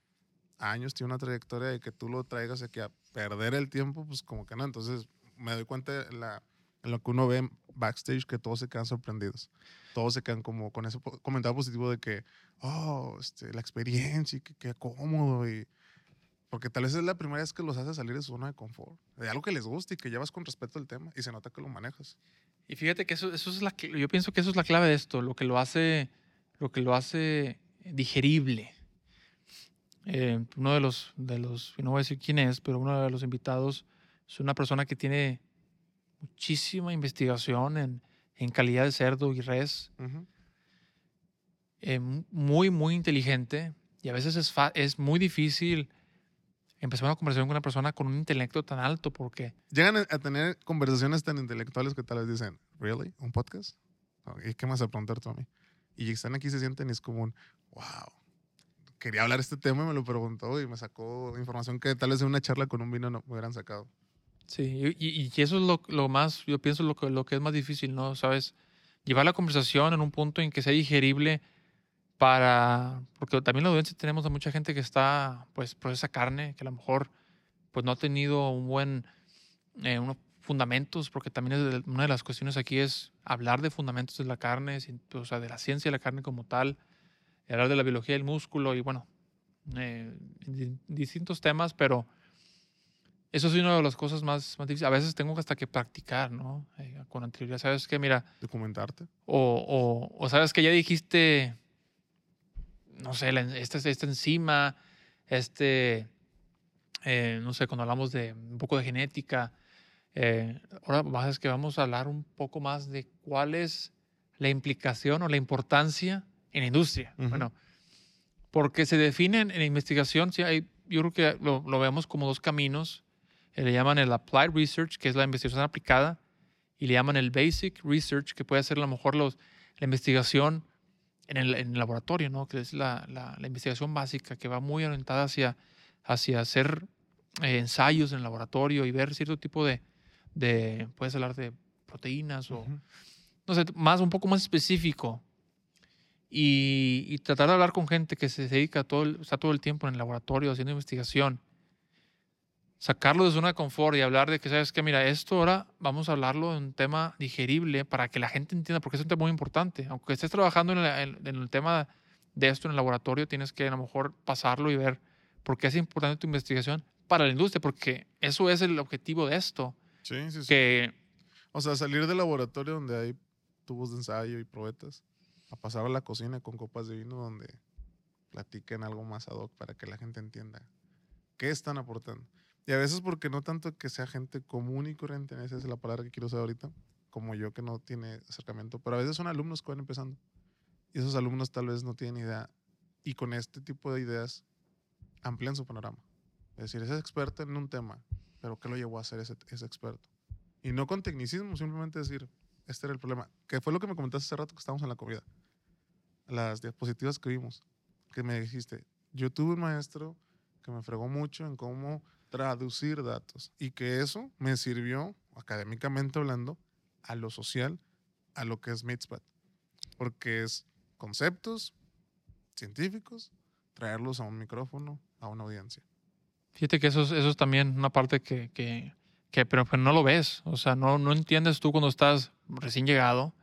años, tiene una trayectoria de que tú lo traigas aquí a perder el tiempo, pues como que no. Entonces me doy cuenta en, la, en lo que uno ve backstage que todos se quedan sorprendidos. Todos se quedan como con ese comentario positivo de que, oh, este, la experiencia y que qué cómodo. Y, porque tal vez es la primera vez que los hace salir de su zona de confort, de algo que les gusta y que llevas con respeto el tema y se nota que lo manejas. Y fíjate que eso, eso es la, yo pienso que eso es la clave de esto, lo que lo hace, lo que lo hace digerible. Eh, uno de los, de los, no voy a decir quién es, pero uno de los invitados es una persona que tiene muchísima investigación en, en calidad de cerdo y res, Ujú. eh, mu- muy, muy inteligente, y a veces es, es muy difícil empezar una conversación con una persona con un intelecto tan alto, porque Llegan a tener conversaciones tan intelectuales que tal vez dicen, ¿really? ¿Un podcast? ¿Y qué más a preguntar tú a mí? Y están aquí, se sienten y es como un, wow. Quería hablar este tema y me lo preguntó y me sacó información que tal vez en una charla con un vino no me hubieran sacado. Sí, y, y- eso es lo, lo más, yo pienso lo que, lo que es más difícil, ¿no? ¿Sabes? Llevar la conversación en un punto en que sea digerible para, porque también la audiencia tenemos a mucha gente que está, pues, procesa carne, que a lo mejor, pues, no ha tenido un buen, eh, unos fundamentos, porque también es de- una de las cuestiones aquí es hablar de fundamentos de la carne, o sea, de la ciencia de la carne como tal, y hablar de la biología del músculo y, bueno, eh, di- distintos temas, pero eso es una de las cosas más, más difíciles. A veces tengo hasta que practicar, ¿no? Eh, con anterioridad. ¿Sabes qué? Mira, Documentarte. o, o, o sabes que ya dijiste, no sé, esta, esta enzima, este, eh, no sé, cuando hablamos de un poco de genética, eh, ahora más es que vamos a hablar un poco más de cuál es la implicación o la importancia en la industria. Ujú. Bueno, porque se definen en investigación, sí, hay, yo creo que lo, lo vemos como dos caminos. Eh, le llaman el Applied Research, que es la investigación aplicada, y le llaman el Basic Research, que puede ser a lo mejor los, la investigación en el, en el laboratorio, ¿no? que es la, la- la investigación básica, que va muy orientada hacia, hacia hacer eh, ensayos en el laboratorio y ver cierto tipo de, de, puedes hablar de proteínas o, Ujú. no sé, más, un poco más específico. Y, y tratar de hablar con gente que se dedica todo el, está todo el tiempo en el laboratorio haciendo investigación. Sacarlo de zona de confort y hablar de que, ¿sabes qué? Mira, esto ahora vamos a hablarlo de un tema digerible para que la gente entienda, porque es un tema muy importante. Aunque estés trabajando en, la- en- en el tema de esto en el laboratorio, tienes que a lo mejor pasarlo y ver por qué es importante tu investigación para la industria, porque eso es el objetivo de esto. Sí, sí, sí. Que O sea, salir del laboratorio donde hay tubos de ensayo y probetas, a pasar a la cocina con copas de vino donde platiquen algo más ad hoc para que la gente entienda qué están aportando. Y a veces porque no tanto que sea gente común y corriente, esa es la palabra que quiero usar ahorita, como yo que no tiene acercamiento, pero a veces son alumnos que van empezando. Y esos alumnos tal vez no tienen idea. Y con este tipo de ideas amplían su panorama. Es decir, ese experto en un tema, pero ¿qué lo llevó a ser ese, ese experto? Y no con tecnicismo, simplemente decir, este era el problema. Que fue lo que me comentaste hace rato que estábamos en la comida. Las diapositivas que vimos, que me dijiste, yo tuve un maestro que me fregó mucho en cómo traducir datos y que eso me sirvió, académicamente hablando, a lo social, a lo que es Mitzpat. Porque es conceptos científicos, traerlos a un micrófono, a una audiencia. Fíjate que eso es, eso es también una parte que, que, que- pero, pero no lo ves. O sea, no, no entiendes tú cuando estás recién llegado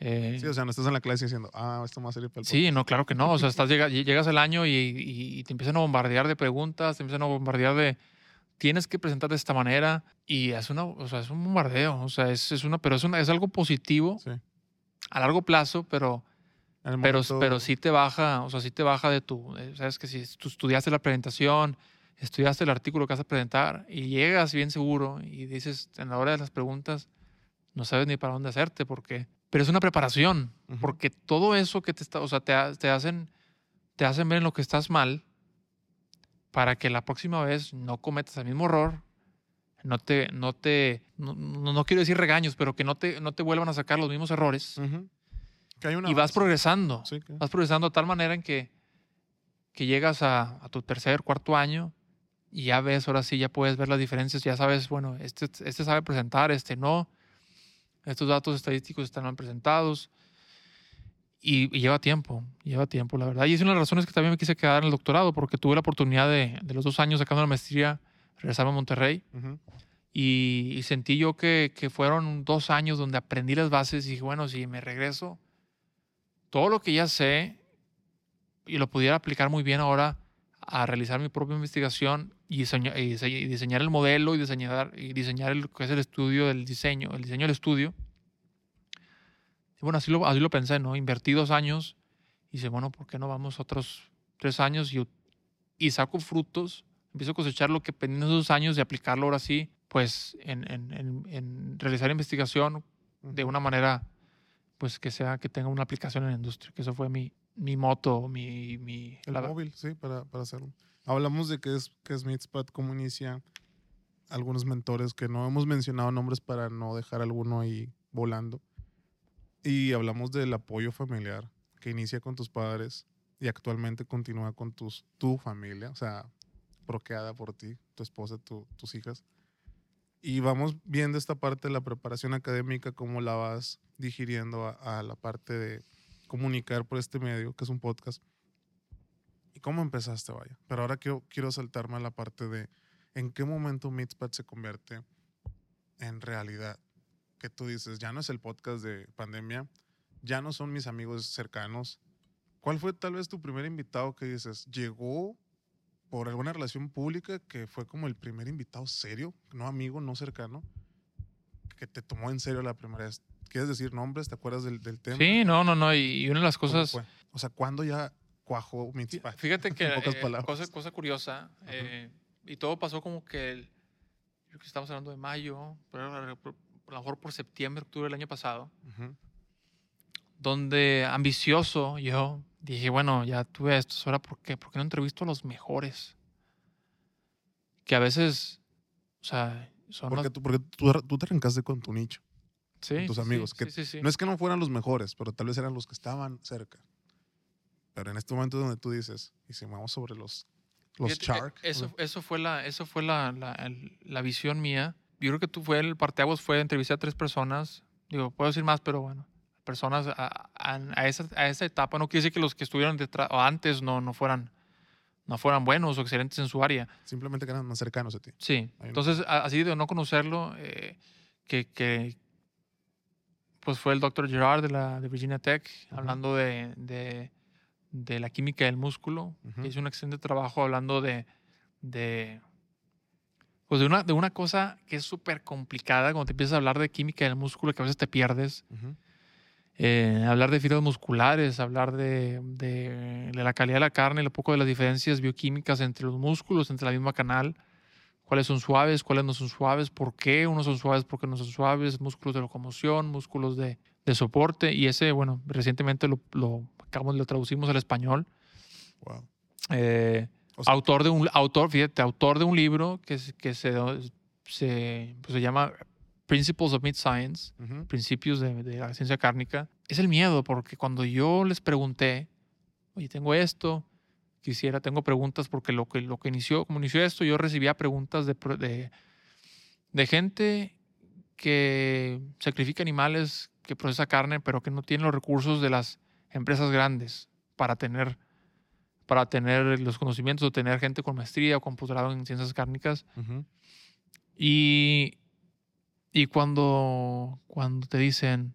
Eh, Sí, o sea, no estás en la clase diciendo, ah, esto me va a servir para el Sí, no, claro que no. O sea, estás, llega- llegas al año y, y- y te empiezan a bombardear de preguntas, te empiezan a bombardear de tienes que presentar de esta manera y es una, o sea, es un bombardeo. O sea, es, es una, pero es una, es algo positivo Sí. a largo plazo, pero, En el pero, momento- pero sí te baja, o sea, sí te baja de tu, eh, sabes que si tú estudiaste la presentación, estudiaste el artículo que vas a presentar y llegas bien seguro y dices en la hora de las preguntas no sabes ni para dónde hacerte porque, pero es una preparación porque todo eso que te está, o sea, te, te hacen, te hacen ver en lo que estás mal para que la próxima vez no cometas el mismo error, no te, no te, no, no- quiero decir regaños, pero que no te, no te vuelvan a sacar los mismos errores Ujú. Que hay una y vas base. progresando, Sí, que- vas progresando de tal manera en que, que llegas a, a tu tercer, cuarto año y ya ves, ahora sí, ya puedes ver las diferencias, ya sabes, bueno, este, este sabe presentar, este no, estos datos estadísticos están mal presentados. Y, y lleva tiempo, lleva tiempo, la verdad. Y es una de las razones que también me quise quedar en el doctorado, porque tuve la oportunidad de, de los dos años sacando la maestría, regresarme a Monterrey. Y sentí yo que, que fueron dos años donde aprendí las bases y dije, bueno, si me regreso, todo lo que ya sé y lo pudiera aplicar muy bien ahora a realizar mi propia investigación y, y dise- y diseñar el modelo y diseñar, y diseñar el que es el estudio del diseño, el diseño del estudio. Y bueno, así lo, así lo pensé, ¿no? Invertí dos años y dije, bueno, ¿por qué no vamos otros tres años y, y saco frutos? Empiezo a cosechar lo que aprendí en esos años y aplicarlo ahora sí, pues en, en- en- en realizar investigación de una manera, pues que sea, que tenga una aplicación en la industria, que eso fue mi, mi moto, mi... mi El móvil, sí, para, para hacerlo. Hablamos de qué es, qué es Meetspot, cómo inicia, algunos mentores que no hemos mencionado nombres para no dejar alguno ahí volando. Y hablamos del apoyo familiar que inicia con tus padres y actualmente continúa con tus, tu familia, o sea, procreada por ti, tu esposa, tu- tus hijas. Y vamos viendo esta parte de la preparación académica, cómo la vas digiriendo a, a la parte de comunicar por este medio, que es un podcast. ¿Y cómo empezaste, vaya? Pero ahora quiero, quiero saltarme a la parte de en qué momento Meetspad se convierte en realidad. Que tú dices, ya no es el podcast de pandemia, ya no son mis amigos cercanos. ¿Cuál fue tal vez tu primer invitado que dices, llegó por alguna relación pública que fue como el primer invitado serio, no amigo, no cercano, que te tomó en serio la primera vez? ¿Quieres decir nombres? ¿Te acuerdas del, del tema? Sí, no, no, no. Y, y una de las ¿Cómo cosas... O sea, ¿cuándo ya cuajó Meetspad? Fíjate que, eh, cosa, cosa curiosa, eh, y todo pasó como que, el- yo creo que estamos hablando de mayo, pero a lo mejor por septiembre, octubre del año pasado, Ujú. donde ambicioso yo dije, bueno, ya tuve esto, ahora ¿por qué? ¿Por qué no entrevisto a los mejores? Que a veces, o sea, son Porque, las- tú, porque tú, tú te arrancaste con tu nicho. sí, tus amigos, sí, que sí, sí. No es que no fueran los mejores, pero tal vez eran los que estaban cerca. Pero en este momento donde tú dices, y si vamos sobre los, los Fíjate, eh, Shark. Eso, eso fue, la, eso fue la, la, la visión mía. Yo creo que tú fue el parteaguas fue entrevistar a tres personas. Digo, puedo decir más, pero bueno, personas a, a- a esa, a esa etapa. No quiere decir que los que estuvieron detrás o antes no, no fueran no fueran buenos o excelentes en su área. simplemente que eran más cercanos a ti. Sí. Ahí no. Entonces, a- así de no conocerlo, eh, que, que pues fue el doctor Gerard de, la, de Virginia Tech, Ujú. hablando de, de, de la química del músculo. Ujú. Hizo un excelente trabajo hablando de, de, pues de, una, de una cosa que es súper complicada cuando te empiezas a hablar de química del músculo, que a veces te pierdes. Eh, hablar de fibras musculares, hablar de, de- de la calidad de la carne, un poco de las diferencias bioquímicas entre los músculos, entre la misma canal, cuáles son suaves, cuáles no son suaves, por qué unos son suaves, por qué no son suaves, músculos de locomoción, músculos de, de soporte. Y ese, bueno, recientemente lo, lo, acabamos, lo traducimos al español. Wow. Eh, O sea- autor de un autor, fíjate, autor de un libro que, se- que se, se, pues se llama Principles of Meat Science principios de, de la ciencia cárnica, es el miedo, porque cuando yo les pregunté, oye, tengo esto, quisiera, tengo preguntas, porque lo que, lo que inició, como inició esto, yo recibía preguntas de, de, de gente que sacrifica animales, que procesa carne, pero que no tiene los recursos de las empresas grandes para tener para tener los conocimientos o tener gente con maestría o con posgrado en ciencias cárnicas Ujú. y, y cuando, cuando te dicen,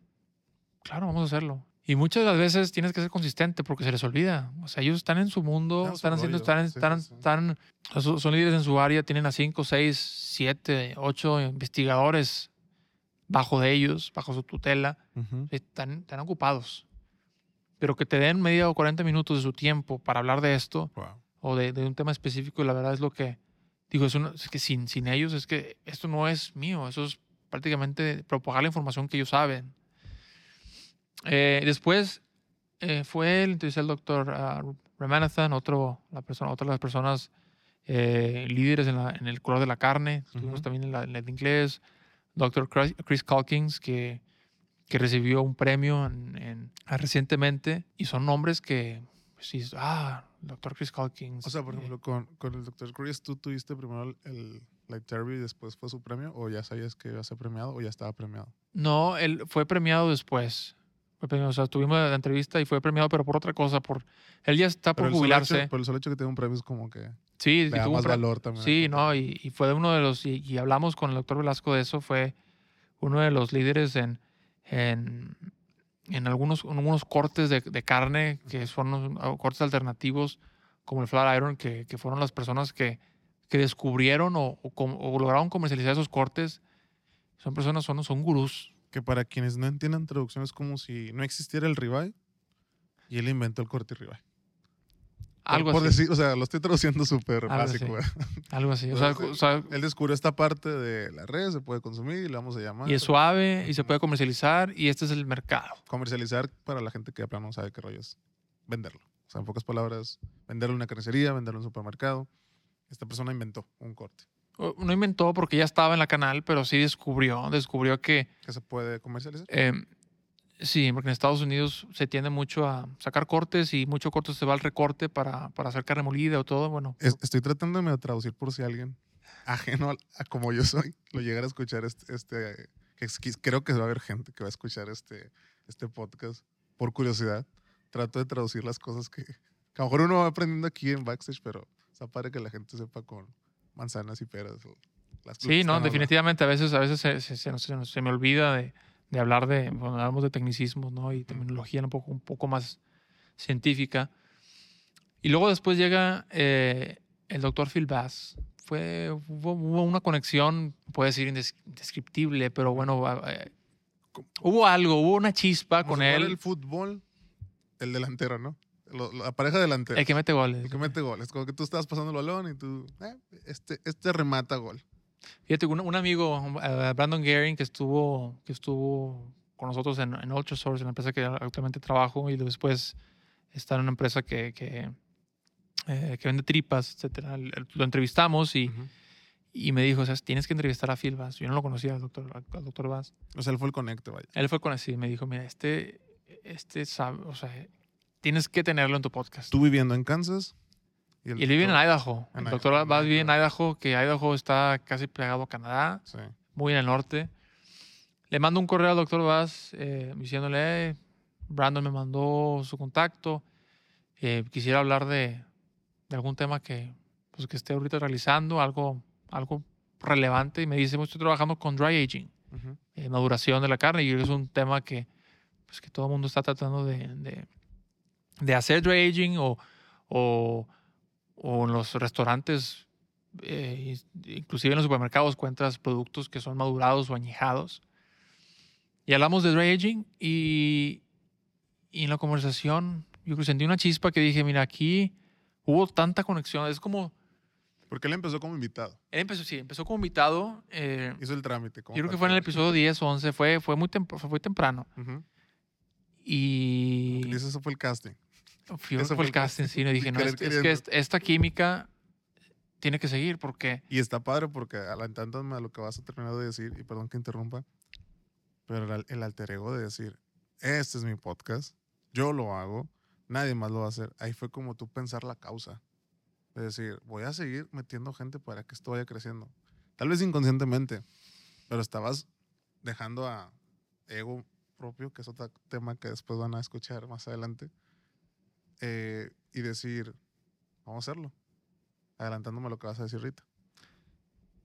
claro, vamos a hacerlo. Y muchas de las veces tienes que ser consistente porque se les olvida. O sea, ellos están en su mundo, su están haciendo, están, Sí, están, sí, están- son líderes en su área, tienen a 5, 6, 7, 8 investigadores bajo de ellos, bajo su tutela. Ujú. Están, están ocupados. Pero que te den media o 40 minutos de su tiempo para hablar de esto Wow. o de, de un tema específico, la verdad es lo que digo, es, una- es que sin, sin ellos es que esto no es mío, eso es prácticamente propagar la información que ellos saben. Eh, después eh, fue el, entrevisté al doctor Ramanathan, otro, la persona, otra de las personas eh, líderes en, la- en el color de la carne, estuvimos Ujú. también en la, en la de inglés, doctor Chris, Chris Calkins, que, que recibió un premio en- en- ah, recientemente, y son nombres que, pues, sí, ah, doctor Chris Calkins. O sea, por eh, ejemplo, con, con el Dr. Chris, ¿tú tuviste primero el, Light Derby y después fue su premio? ¿O ya sabías que iba a ser premiado o ya estaba premiado? No, él fue premiado después. Fue premiado, o sea, tuvimos la entrevista y fue premiado, pero por otra cosa. Por, él ya está por Pero solo hecho, jubilarse. pero el solo hecho que tenga un premio es como que sí, le da más valor también. Sí, no, y, y fue uno de los, y, y hablamos con el doctor Velasco de eso, fue uno de los líderes en, en, en algunos, en algunos cortes de, de carne, que son cortes alternativos, como el flat iron, que, que fueron las personas que, que descubrieron o, o o lograron comercializar esos cortes. Son personas, son, son gurús. Que para quienes no entiendan traducción es como si no existiera el ribeye y él inventó el corte ribeye. Por- Algo por así. decir, o sea, lo estoy traduciendo súper básico. así. Algo así. O sea, o sea, Él descubrió esta parte de la red, se puede consumir y le vamos a llamar. y es suave y se puede comercializar y este es el mercado. Comercializar para la gente que de plano no sabe qué rollo es venderlo. O sea, en pocas palabras, venderlo en una carnicería, venderlo en un supermercado. Esta persona inventó un corte No inventó porque ya estaba en la canal, pero sí descubrió, descubrió que que se puede comercializar. eh, sí, porque en Estados Unidos se tiende mucho a sacar cortes y mucho corte se va al recorte para, para hacer carne molida o todo. Bueno, Es- estoy tratando de traducir por si alguien ajeno al- a, como yo soy lo llegara a escuchar este, este que es- creo que va a haber gente que va a escuchar este, este podcast por curiosidad. Trato de traducir las cosas que, que a lo mejor uno va aprendiendo aquí en backstage, pero está padre que la gente sepa con manzanas y peras. o las sí, no, definitivamente a veces, a veces se, se- se se me olvida de, de hablar de, bueno, hablamos de tecnicismos, ¿no? Y terminología un poco, un poco más científica. Y luego después llega eh, el doctor Phil Bass. Fue, hubo, hubo una conexión, puede decir indes- indescriptible, pero bueno, eh, hubo algo, hubo una chispa Como con él. El fútbol, el delantero, ¿no? La pareja delantera. El que mete goles. El que mete goles. Como que tú estabas pasando el balón y tú, eh, este, este remata gol. Fíjate, un, un amigo, eh, Brandon Gehring, que estuvo, que estuvo con nosotros en, en Ultrasource, en la empresa que actualmente trabajo, y después está en una empresa que, que, eh, que vende tripas, etcétera. El- el- Lo entrevistamos y, Ujú. y me dijo, o sea, tienes que entrevistar a Phil Bass. Yo no lo conocía al doctor, al doctor Bass. O sea, él fue el conecte, vaya. Él fue con así, me dijo, mira, este, este sabe, o sea, tienes que tenerlo en tu podcast. Tú viviendo en Kansas. Y él el vive en Idaho. en El Idaho, doctor Bass vive en Idaho. Idaho, que Idaho está casi pegado a Canadá. Sí. muy en el norte. Le mando un correo al doctor Vaz eh, diciéndole, "Eh, Brandon me mandó su contacto, eh, quisiera hablar de, de algún tema que, pues, que esté ahorita realizando, algo, algo relevante. Y me dice, "Pues, estoy trabajando con dry aging, Ujú. eh, maduración de la carne, y es un tema que, pues, que todo el mundo está tratando de, de, de hacer dry aging o, o, o en los restaurantes, eh, inclusive en los supermercados, encuentras productos que son madurados o añejados. Y hablamos de dry aging y, y en la conversación yo sentí una chispa que dije, mira, aquí hubo tanta conexión. Es como, Porque él empezó como invitado. él empezó, sí, empezó como invitado. eh, Hizo el trámite. yo creo que fue en el episodio 10 o 11, fue, fue, muy, tem- fue temprano. Ujú. Y Y eso fue el casting. Fui ese fue el casting, sí, le dije, no, es, es que est- esta química tiene que seguir porque Y está padre porque adelantándome a lo que vas a terminar de decir, y perdón que interrumpa, pero el, el alter ego de decir, este es mi podcast, yo lo hago, nadie más lo va a hacer. Ahí fue como tú pensar la causa. De decir, voy a seguir metiendo gente para que esto vaya creciendo. Tal vez inconscientemente, pero estabas dejando a ego propio, que es otro tema que después van a escuchar más adelante, eh, y decir, vamos a hacerlo. Adelantándome lo que vas a decir ahorita.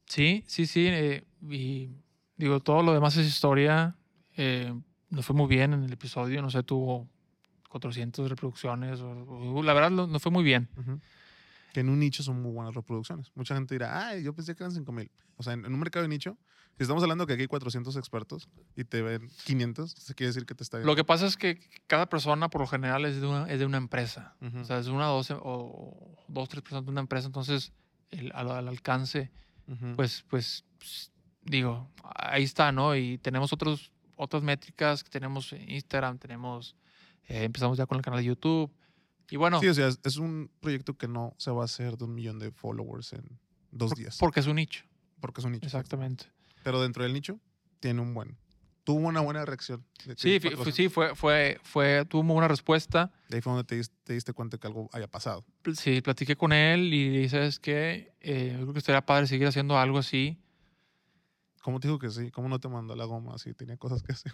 Sí, sí, sí. eh, y digo, todo lo demás es historia. eh, nos fue muy bien en el episodio, no sé, tuvo 400 reproducciones, o- o- la verdad nos fue muy bien. Ujú. Que en un nicho son muy buenas reproducciones. Mucha gente dirá, ay, yo pensé que eran 5000. O sea, en, en un mercado de nicho, si estamos hablando que aquí hay 400 expertos y te ven 500, eso quiere decir que te está Lo que pasa es que cada persona por lo general es de una, es de una empresa. Ujú. O sea, es una o dos, o dos, tres personas de una empresa. Entonces, el, al, al alcance, pues, pues, pues, digo, ahí está, ¿no? Y tenemos otros, otras métricas, tenemos Instagram, tenemos, eh, empezamos ya con el canal de YouTube. Y bueno, Sí, o sea, es, un proyecto que no se va a hacer de un millón de followers en dos por- días. porque es un nicho. porque es un nicho. Exactamente. Pero dentro del nicho, tiene un buen. Tuvo una buena reacción. Sí, fue, 400. sí, fue, fue, fue, tuvo muy buena respuesta. De ahí fue donde te, te diste cuenta que algo haya pasado. Sí, platiqué con él y dices que eh, yo creo que estaría padre seguir haciendo algo así. ¿Cómo te dijo que sí? ¿Cómo no te mandó la goma si tenía cosas que hacer?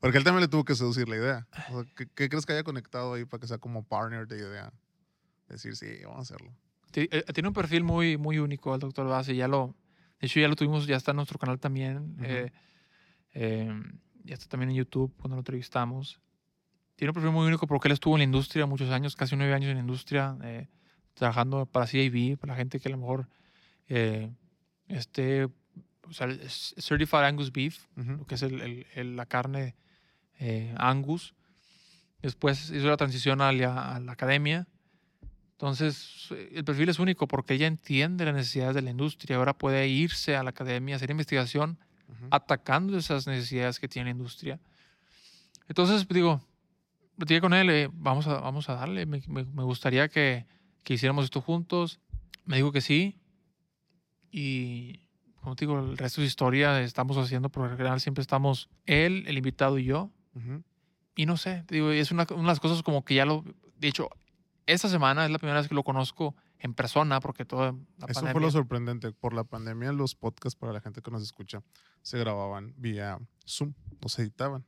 Porque él también le tuvo que seducir la idea. O sea, ¿qué, qué crees que haya conectado ahí para que sea como partner de idea? Decir, sí, vamos a hacerlo. Ti- eh, Tiene un perfil muy, muy único el doctor Bassi. Ya lo, de hecho, ya lo tuvimos, ya está en nuestro canal también. Ujú. eh, eh, ya está también en YouTube cuando lo entrevistamos. Tiene un perfil muy único porque él estuvo en la industria muchos años, casi nueve años en la industria, eh, trabajando para CIB, para la gente que a lo mejor eh, esté, o sea, el Certified Angus Beef, Ujú. lo que es el- el- la carne eh, Angus. Después hizo la transición a la, a la academia. Entonces, eh, el perfil es único porque ella entiende las necesidades de la industria. Ahora puede irse a la academia, hacer investigación, Ujú. atacando esas necesidades que tiene la industria. Entonces, digo, platiqué con él, eh, vamos, a, vamos a darle. Me, me- me gustaría que, que hiciéramos esto juntos. Me dijo que sí. Y, como te digo, el resto es historia. Estamos haciendo, por lo general, siempre estamos él, el invitado y yo. Ujú. Y no sé, te digo, es una, una de las cosas como que ya lo. De hecho, esta semana es la primera vez que lo conozco en persona, porque toda la Eso fue pandemia- lo sorprendente. Por la pandemia, los podcasts para la gente que nos escucha se grababan vía Zoom, no se editaban.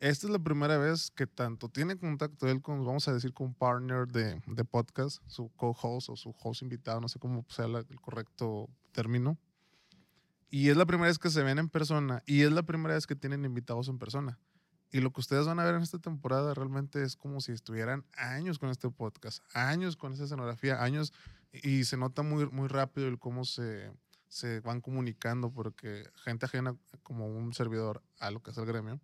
Esta es la primera vez que tanto tiene contacto él con, vamos a decir, con un partner de, de podcast, su co-host o su host invitado, no sé cómo sea la- el correcto término. Y es la primera vez que se ven en persona y es la primera vez que tienen invitados en persona. Y lo que ustedes van a ver en esta temporada realmente es como si estuvieran años con este podcast, años con esta escenografía, años y se nota muy, muy rápido el cómo se, se van comunicando porque gente ajena como un servidor a lo que es el gremio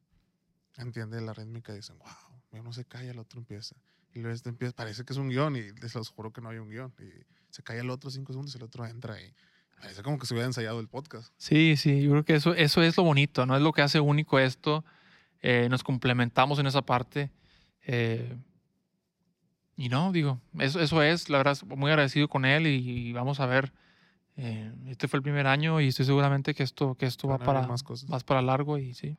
entiende la rítmica y dicen, wow, uno se calla, el otro empieza. Y luego este empieza, parece que es un guion y les los juro que no hay un guion. Y se calla el otro cinco segundos el otro entra y parece como que se hubiera ensayado el podcast. Sí, sí, yo creo que eso, eso es lo bonito, ¿no? Es lo que hace único esto. Eh, nos complementamos en esa parte. eh, y no, digo, eso, eso es, la verdad, muy agradecido con él y, vamos a ver. eh, este fue el primer año y estoy seguramente que esto, que esto va Van para más cosas. más para largo y sí.